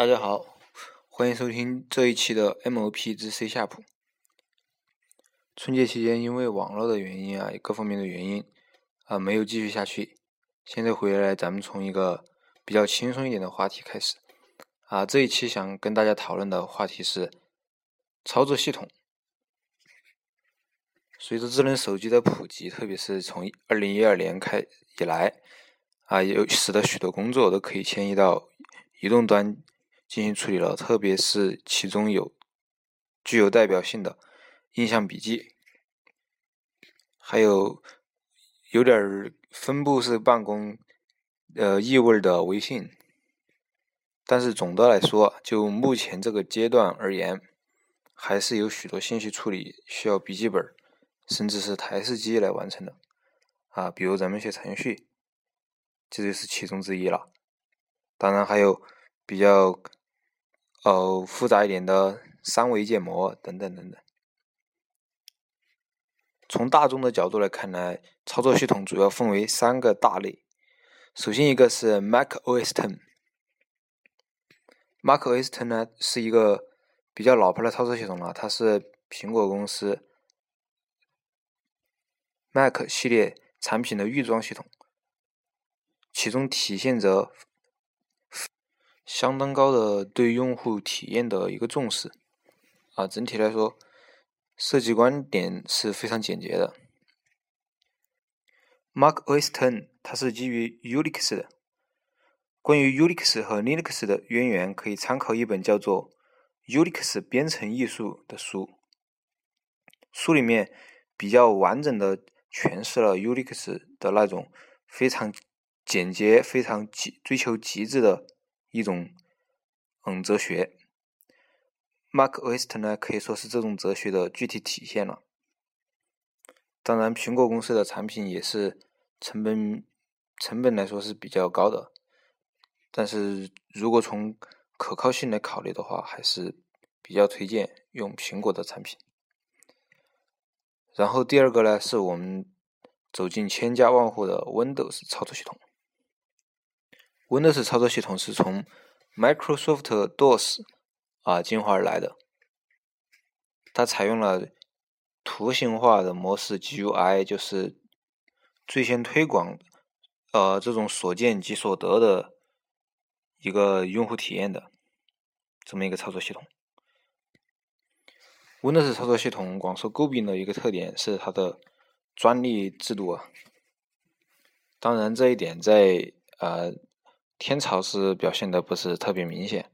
大家好，欢迎收听这一期的 MOP 之 C 下谱。春节期间因为网络的原因啊，各方面的原因啊，没有继续下去。现在回来，咱们从一个比较轻松一点的话题开始啊。这一期想跟大家讨论的话题是操作系统。随着智能手机的普及，特别是从二零一二年开以来啊，有使得许多工作都可以迁移到移动端。进行处理了，特别是其中有具有代表性的印象笔记，还有有点分布式办公呃意味的微信。但是总的来说，就目前这个阶段而言，还是有许多信息处理需要笔记本甚至是台式机来完成的啊，比如咱们写程序，这就是其中之一了。当然还有比较。哦，复杂一点的三维建模等等等等。从大众的角度来看呢，操作系统主要分为三个大类。首先一个是 Mac OS Ten。Mac OS Ten 呢是一个比较老牌的操作系统了，它是苹果公司 Mac 系列产品的预装系统，其中体现着。相当高的对用户体验的一个重视，啊，整体来说，设计观点是非常简洁的。Mac OS Ten 它是基于 Unix 的。关于 Unix 和 Linux 的渊源，可以参考一本叫做《Unix 编程艺术》的书。书里面比较完整的诠释了 Unix 的那种非常简洁、非常极追求极致的。一种嗯哲学，Mac OS 呢可以说是这种哲学的具体体现了。当然，苹果公司的产品也是成本成本来说是比较高的，但是如果从可靠性来考虑的话，还是比较推荐用苹果的产品。然后第二个呢，是我们走进千家万户的 Windows 操作系统。Windows 操作系统是从 Microsoft DOS 啊进化而来的，它采用了图形化的模式 GUI，就是最先推广呃这种所见即所得的一个用户体验的这么一个操作系统。Windows 操作系统广受诟病的一个特点是它的专利制度啊，当然这一点在呃。天朝是表现的不是特别明显，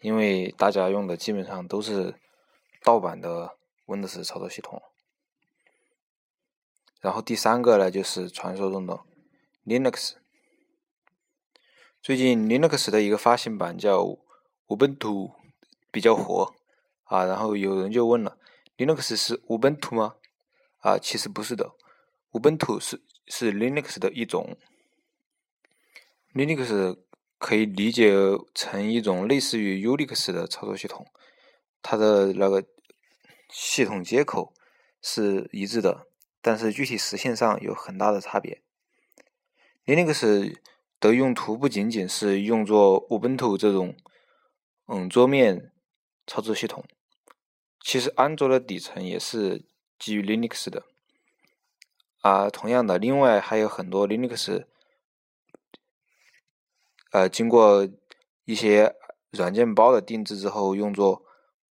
因为大家用的基本上都是盗版的 Windows 操作系统。然后第三个呢，就是传说中的 Linux。最近 Linux 的一个发行版叫 Ubuntu 比较火啊，然后有人就问了，Linux 是 Ubuntu 吗？啊，其实不是的，Ubuntu 是是 Linux 的一种，Linux。可以理解成一种类似于 Unix 的操作系统，它的那个系统接口是一致的，但是具体实现上有很大的差别。Linux 的用途不仅仅是用作 Ubuntu 这种嗯桌面操作系统，其实安卓的底层也是基于 Linux 的。啊，同样的，另外还有很多 Linux。呃，经过一些软件包的定制之后，用作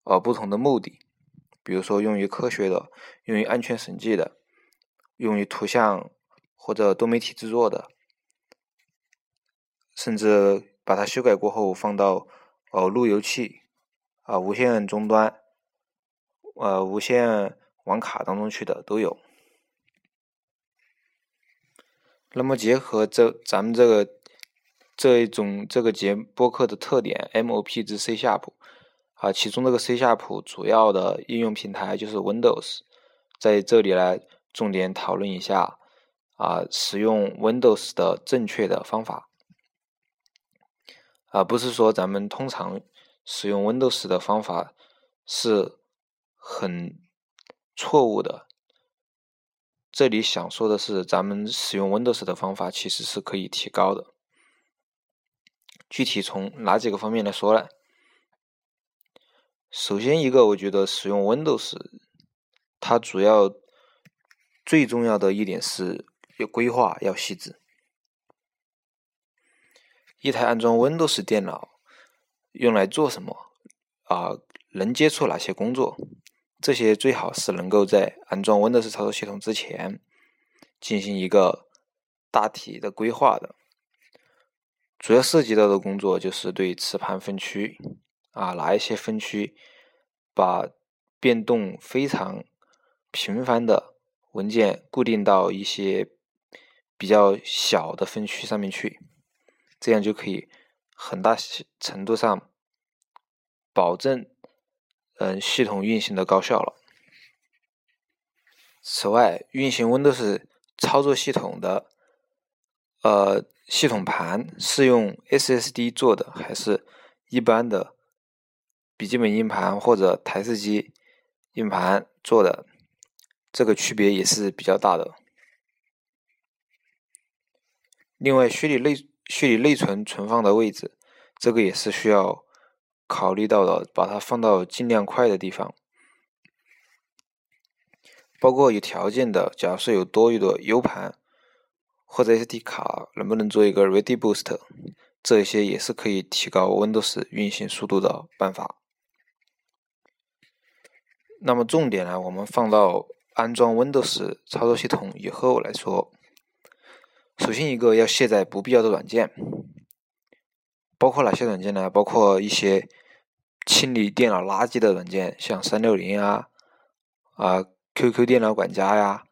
呃不同的目的，比如说用于科学的，用于安全审计的，用于图像或者多媒体制作的，甚至把它修改过后放到呃路由器啊、无线终端、呃无线网卡当中去的都有。那么结合这咱们这个。这一种这个节播客的特点，MOP 之 C 下谱啊，其中这个 C 下谱主要的应用平台就是 Windows，在这里来重点讨论一下啊，使用 Windows 的正确的方法。啊，不是说咱们通常使用 Windows 的方法是很错误的，这里想说的是，咱们使用 Windows 的方法其实是可以提高的。具体从哪几个方面来说呢？首先一个，我觉得使用 Windows，它主要最重要的一点是要规划要细致。一台安装 Windows 电脑用来做什么啊？能接触哪些工作？这些最好是能够在安装 Windows 操作系统之前进行一个大体的规划的。主要涉及到的工作就是对磁盘分区啊，哪一些分区把变动非常频繁的文件固定到一些比较小的分区上面去，这样就可以很大程度上保证嗯系统运行的高效了。此外，运行 Windows 操作系统的呃。系统盘是用 SSD 做的，还是一般的笔记本硬盘或者台式机硬盘做的？这个区别也是比较大的。另外，虚拟内虚拟内存存放的位置，这个也是需要考虑到的，把它放到尽量快的地方。包括有条件的，假设有多余的 U 盘。或者 SD 卡能不能做一个 Ready Boost，这些也是可以提高 Windows 运行速度的办法。那么重点呢，我们放到安装 Windows 操作系统以后来说。首先一个要卸载不必要的软件，包括哪些软件呢？包括一些清理电脑垃圾的软件，像三六零啊、啊 QQ 电脑管家呀。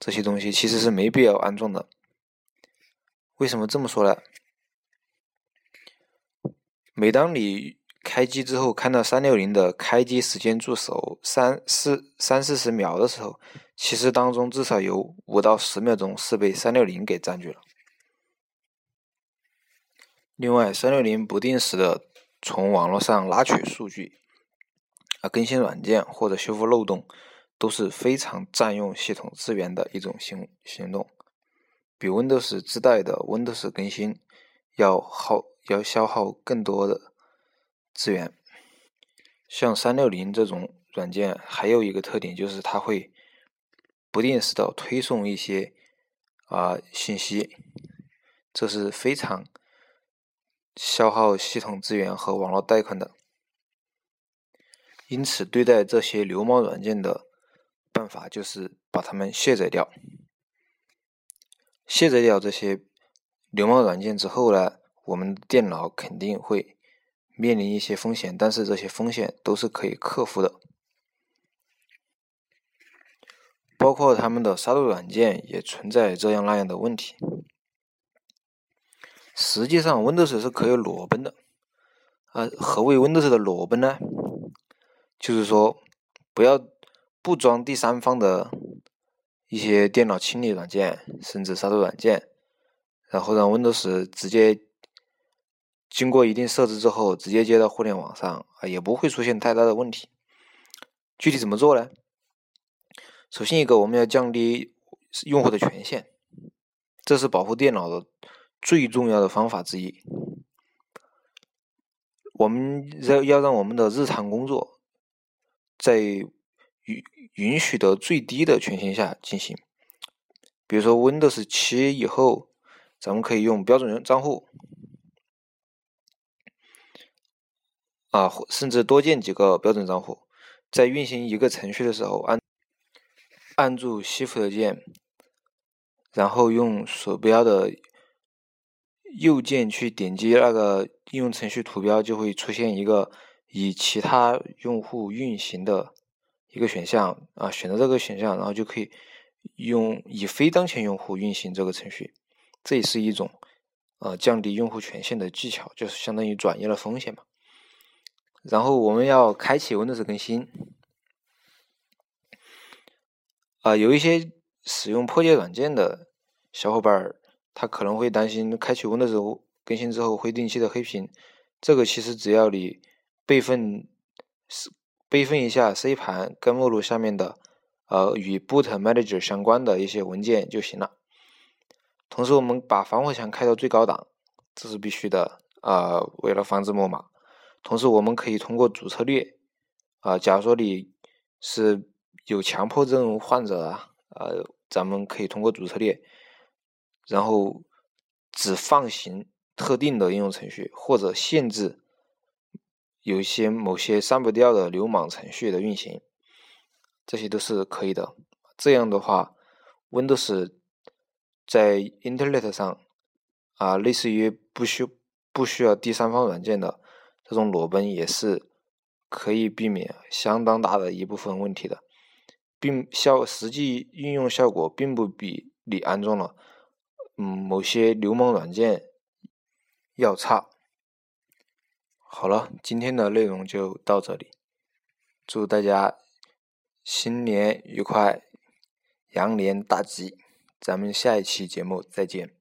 这些东西其实是没必要安装的。为什么这么说呢？每当你开机之后看到三六零的开机时间助手三四三四十秒的时候，其实当中至少有五到十秒钟是被三六零给占据了。另外，三六零不定时的从网络上拉取数据，啊，更新软件或者修复漏洞。都是非常占用系统资源的一种行行动，比 Windows 自带的 Windows 更新要耗要消耗更多的资源。像三六零这种软件，还有一个特点就是它会不定时的推送一些啊信息，这是非常消耗系统资源和网络带宽的。因此，对待这些流氓软件的。办法就是把它们卸载掉。卸载掉这些流氓软件之后呢，我们电脑肯定会面临一些风险，但是这些风险都是可以克服的。包括他们的杀毒软件也存在这样那样的问题。实际上，Windows 是可以裸奔的。啊，何谓 Windows 的裸奔呢？就是说，不要。不装第三方的一些电脑清理软件，甚至杀毒软件，然后让 Windows 直接经过一定设置之后，直接接到互联网上啊，也不会出现太大的问题。具体怎么做呢？首先一个，我们要降低用户的权限，这是保护电脑的最重要的方法之一。我们要要让我们的日常工作在允允许的最低的权限下进行，比如说 Windows 七以后，咱们可以用标准账户，啊，甚至多建几个标准账户，在运行一个程序的时候，按按住 Shift 键，然后用鼠标的右键去点击那个应用程序图标，就会出现一个以其他用户运行的。一个选项啊，选择这个选项，然后就可以用以非当前用户运行这个程序，这也是一种呃降低用户权限的技巧，就是相当于转移了风险嘛。然后我们要开启 Windows 更新啊，有一些使用破解软件的小伙伴，他可能会担心开启 Windows 更新之后会定期的黑屏，这个其实只要你备份是。备份一下 C 盘根目录下面的呃与 Boot Manager 相关的一些文件就行了。同时，我们把防火墙开到最高档，这是必须的啊，为了防止木马。同时，我们可以通过主策略啊，假如说你是有强迫症患者啊，呃，咱们可以通过主策略，然后只放行特定的应用程序，或者限制有一些某些删不掉的流氓程序的运行，这些都是可以的。这样的话，Windows 在 Internet 上啊，类似于不需不需要第三方软件的这种裸奔也是可以避免相当大的一部分问题的。并效实际应用效果并不比你安装了嗯某些流氓软件要差。好了，今天的内容就到这里，祝大家新年愉快，羊年大吉，咱们下一期节目再见。